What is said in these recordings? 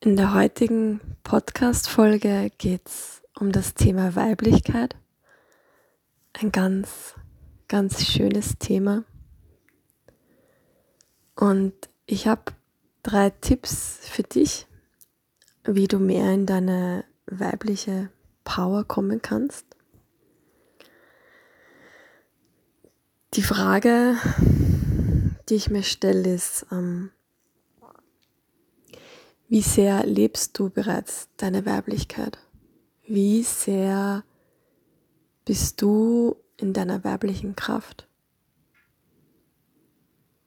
In der heutigen Podcast-Folge geht es um das Thema Weiblichkeit. Ein ganz, ganz schönes Thema. Und ich habe drei Tipps für dich, wie du mehr in deine weibliche Power kommen kannst. Die Frage, die ich mir stelle, ist, ähm, wie sehr lebst du bereits deine Weiblichkeit? Wie sehr bist du in deiner weiblichen Kraft?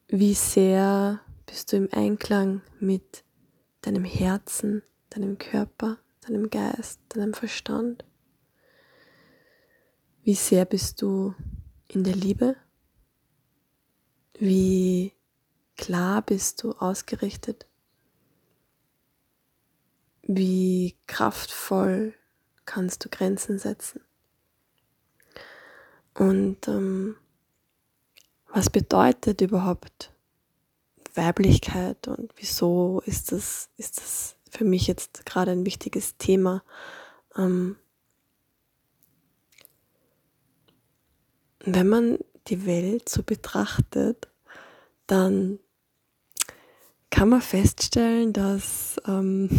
Wie sehr bist du im Einklang mit deinem Herzen, deinem Körper, deinem Geist, deinem Verstand? Wie sehr bist du in der Liebe? Wie klar bist du ausgerichtet? Wie kraftvoll kannst du Grenzen setzen? Und ähm, was bedeutet überhaupt Weiblichkeit und wieso ist das, ist das für mich jetzt gerade ein wichtiges Thema? Ähm, wenn man die Welt so betrachtet, dann kann man feststellen, dass ähm,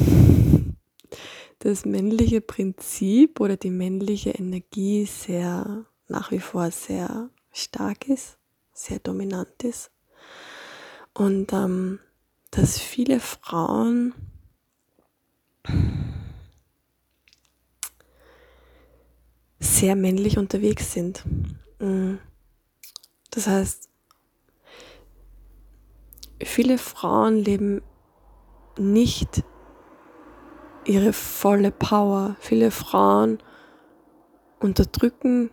das männliche Prinzip oder die männliche Energie sehr nach wie vor sehr stark ist, sehr dominant ist. Und ähm, dass viele Frauen sehr männlich unterwegs sind. Mm. Das heißt, viele Frauen leben nicht ihre volle Power. Viele Frauen unterdrücken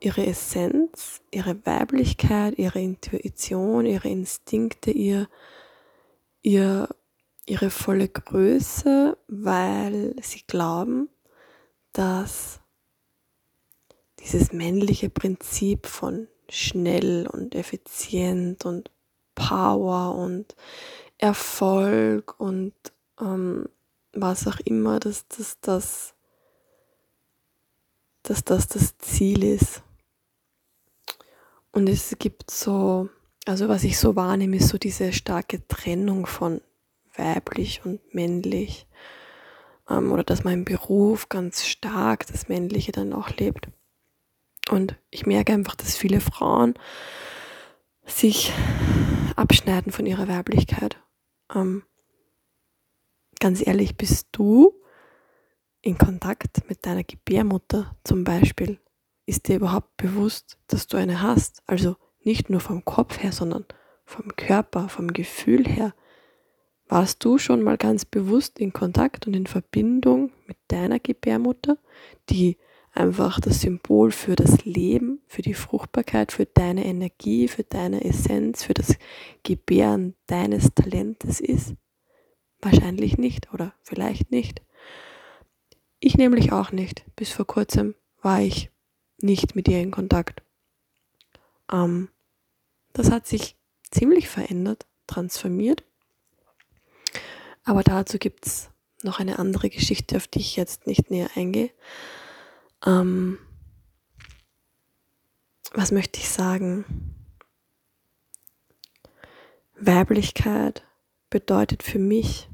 ihre Essenz, ihre Weiblichkeit, ihre Intuition, ihre Instinkte, ihr, ihr, ihre volle Größe, weil sie glauben, dass dieses männliche Prinzip von schnell und effizient und Power und Erfolg und ähm, was auch immer, dass, dass, dass, dass das das Ziel ist. Und es gibt so, also was ich so wahrnehme, ist so diese starke Trennung von weiblich und männlich. Ähm, oder dass mein Beruf ganz stark das Männliche dann auch lebt. Und ich merke einfach, dass viele Frauen sich abschneiden von ihrer Weiblichkeit. Ähm, ganz ehrlich, bist du in Kontakt mit deiner Gebärmutter zum Beispiel? Ist dir überhaupt bewusst, dass du eine hast? Also nicht nur vom Kopf her, sondern vom Körper, vom Gefühl her. Warst du schon mal ganz bewusst in Kontakt und in Verbindung mit deiner Gebärmutter, die einfach das Symbol für das Leben, für die Fruchtbarkeit, für deine Energie, für deine Essenz, für das Gebären deines Talentes ist? Wahrscheinlich nicht oder vielleicht nicht. Ich nämlich auch nicht. Bis vor kurzem war ich nicht mit ihr in Kontakt. Ähm, das hat sich ziemlich verändert, transformiert. Aber dazu gibt es noch eine andere Geschichte, auf die ich jetzt nicht näher eingehe. Ähm, was möchte ich sagen? Weiblichkeit bedeutet für mich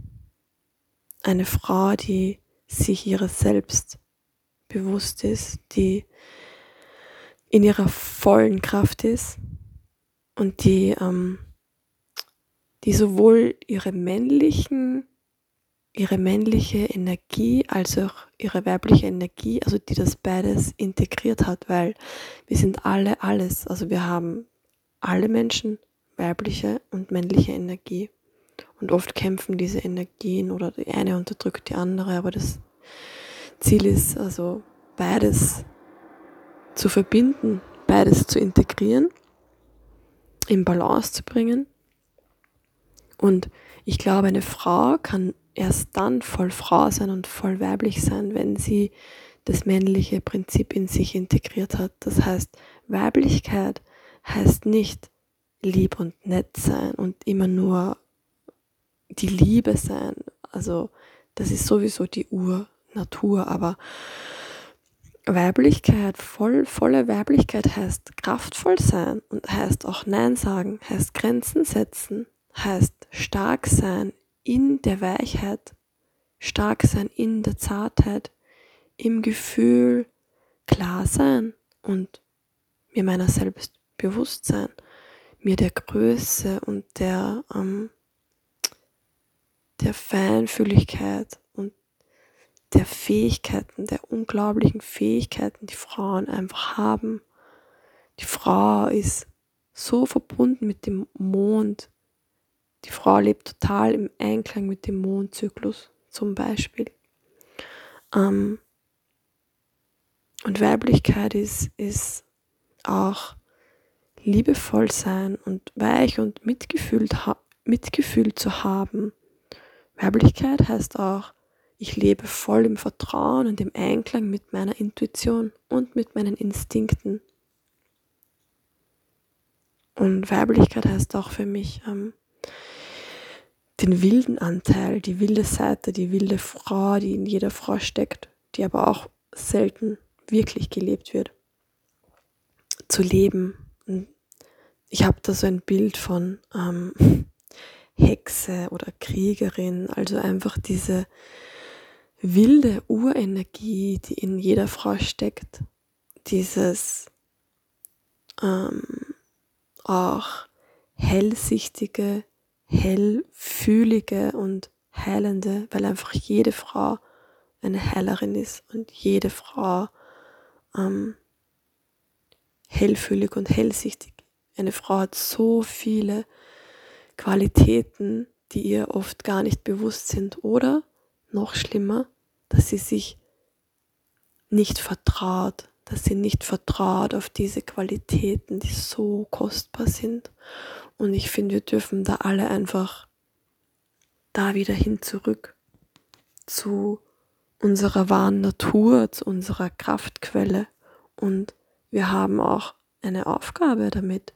eine Frau, die sich ihres Selbst bewusst ist, die in ihrer vollen Kraft ist und die, ähm, die sowohl ihre männlichen ihre männliche Energie als auch ihre weibliche Energie, also die das beides integriert hat, weil wir sind alle alles, also wir haben alle Menschen weibliche und männliche Energie. Und oft kämpfen diese Energien oder die eine unterdrückt die andere, aber das Ziel ist also beides zu verbinden, beides zu integrieren, in Balance zu bringen. Und ich glaube, eine Frau kann erst dann voll Frau sein und voll weiblich sein, wenn sie das männliche Prinzip in sich integriert hat. Das heißt, Weiblichkeit heißt nicht lieb und nett sein und immer nur die Liebe sein. Also Das ist sowieso die Urnatur, aber Weiblichkeit, voll, volle Weiblichkeit heißt kraftvoll sein und heißt auch Nein sagen, heißt Grenzen setzen, heißt stark sein in der Weichheit, stark sein in der Zartheit, im Gefühl klar sein und mir meiner selbst bewusst sein, mir der Größe und der, ähm, der Feinfühligkeit und der Fähigkeiten, der unglaublichen Fähigkeiten, die Frauen einfach haben. Die Frau ist so verbunden mit dem Mond. Die Frau lebt total im Einklang mit dem Mondzyklus zum Beispiel. Ähm, und Weiblichkeit ist, ist auch liebevoll sein und weich und Mitgefühl, Mitgefühl zu haben. Weiblichkeit heißt auch, ich lebe voll im Vertrauen und im Einklang mit meiner Intuition und mit meinen Instinkten. Und Weiblichkeit heißt auch für mich ähm, den wilden Anteil, die wilde Seite, die wilde Frau, die in jeder Frau steckt, die aber auch selten wirklich gelebt wird. Zu leben. Ich habe da so ein Bild von ähm, Hexe oder Kriegerin, also einfach diese wilde Urenergie, die in jeder Frau steckt, dieses ähm, auch hellsichtige, hellfühlige und heilende, weil einfach jede Frau eine Heilerin ist und jede Frau ähm, hellfühlig und hellsichtig. Eine Frau hat so viele Qualitäten, die ihr oft gar nicht bewusst sind. Oder noch schlimmer, dass sie sich nicht vertraut, dass sie nicht vertraut auf diese Qualitäten, die so kostbar sind. Und ich finde, wir dürfen da alle einfach da wieder hin zurück zu unserer wahren Natur, zu unserer Kraftquelle. Und wir haben auch eine Aufgabe damit,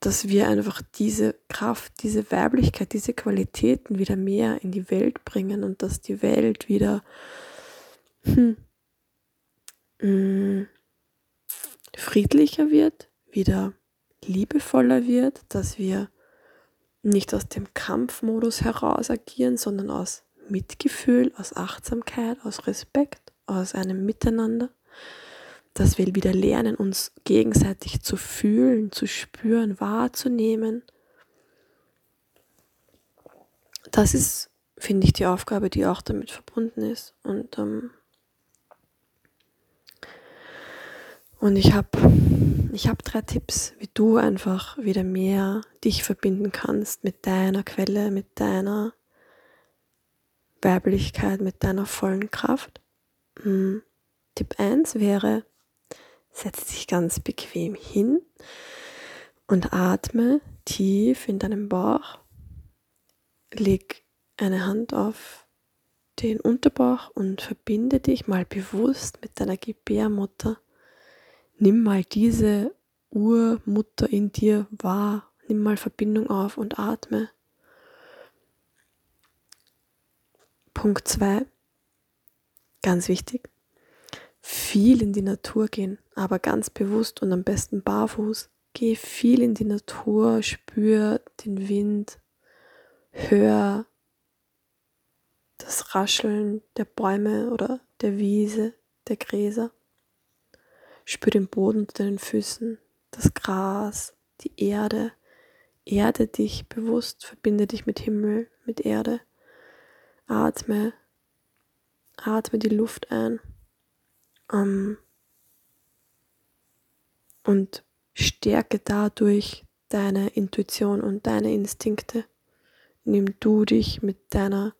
dass wir einfach diese Kraft, diese Weiblichkeit, diese Qualitäten wieder mehr in die Welt bringen und dass die Welt wieder hm, hm, friedlicher wird, wieder liebevoller wird, dass wir nicht aus dem Kampfmodus heraus agieren, sondern aus Mitgefühl, aus Achtsamkeit, aus Respekt, aus einem Miteinander, dass wir wieder lernen, uns gegenseitig zu fühlen, zu spüren, wahrzunehmen. Das ist, finde ich, die Aufgabe, die auch damit verbunden ist. Und, ähm, und ich habe ich hab drei Tipps, wie du einfach wieder mehr dich verbinden kannst mit deiner Quelle, mit deiner Weiblichkeit mit deiner vollen Kraft. Hm. Tipp 1 wäre, setz dich ganz bequem hin und atme tief in deinem Bauch. Leg eine Hand auf den Unterbauch und verbinde dich mal bewusst mit deiner Gebärmutter. Nimm mal diese Urmutter in dir wahr. Nimm mal Verbindung auf und atme. Punkt 2, ganz wichtig, viel in die Natur gehen, aber ganz bewusst und am besten barfuß. Geh viel in die Natur, spür den Wind, hör das Rascheln der Bäume oder der Wiese, der Gräser. Spür den Boden unter deinen Füßen, das Gras, die Erde. Erde dich bewusst, verbinde dich mit Himmel, mit Erde. Atme, atme die Luft ein um, und stärke dadurch deine Intuition und deine Instinkte, indem du dich mit deiner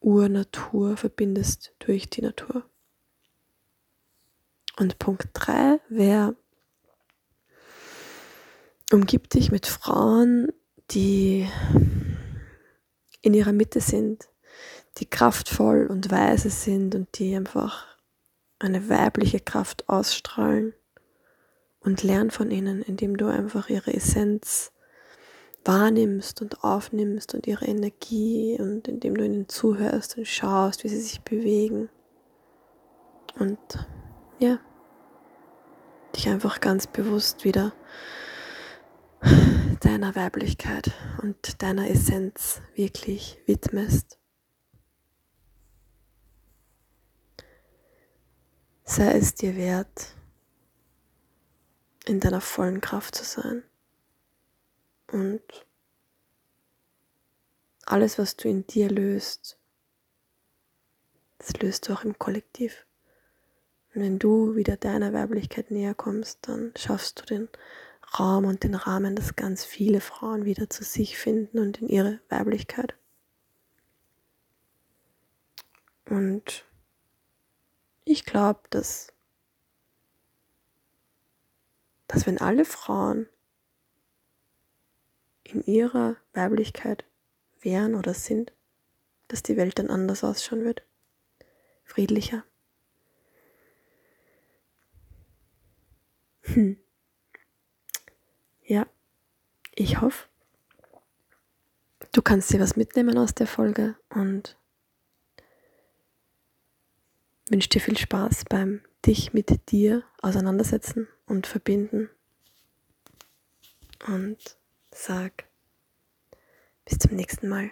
Urnatur verbindest durch die Natur. Und Punkt 3 wäre, umgib dich mit Frauen, die in ihrer Mitte sind, die kraftvoll und weise sind und die einfach eine weibliche Kraft ausstrahlen und lern von ihnen, indem du einfach ihre Essenz wahrnimmst und aufnimmst und ihre Energie und indem du ihnen zuhörst und schaust, wie sie sich bewegen. Und ja, dich einfach ganz bewusst wieder deiner Weiblichkeit und deiner Essenz wirklich widmest. Sei es dir wert, in deiner vollen Kraft zu sein. Und alles, was du in dir löst, das löst du auch im Kollektiv. Und wenn du wieder deiner Weiblichkeit näher kommst, dann schaffst du den Raum und den Rahmen, dass ganz viele Frauen wieder zu sich finden und in ihre Weiblichkeit. Und ich glaube, dass, dass wenn alle Frauen in ihrer Weiblichkeit wären oder sind, dass die Welt dann anders ausschauen wird. Friedlicher. Hm. Ja, ich hoffe, du kannst dir was mitnehmen aus der Folge und wünsche dir viel Spaß beim dich mit dir auseinandersetzen und verbinden. Und sag bis zum nächsten Mal.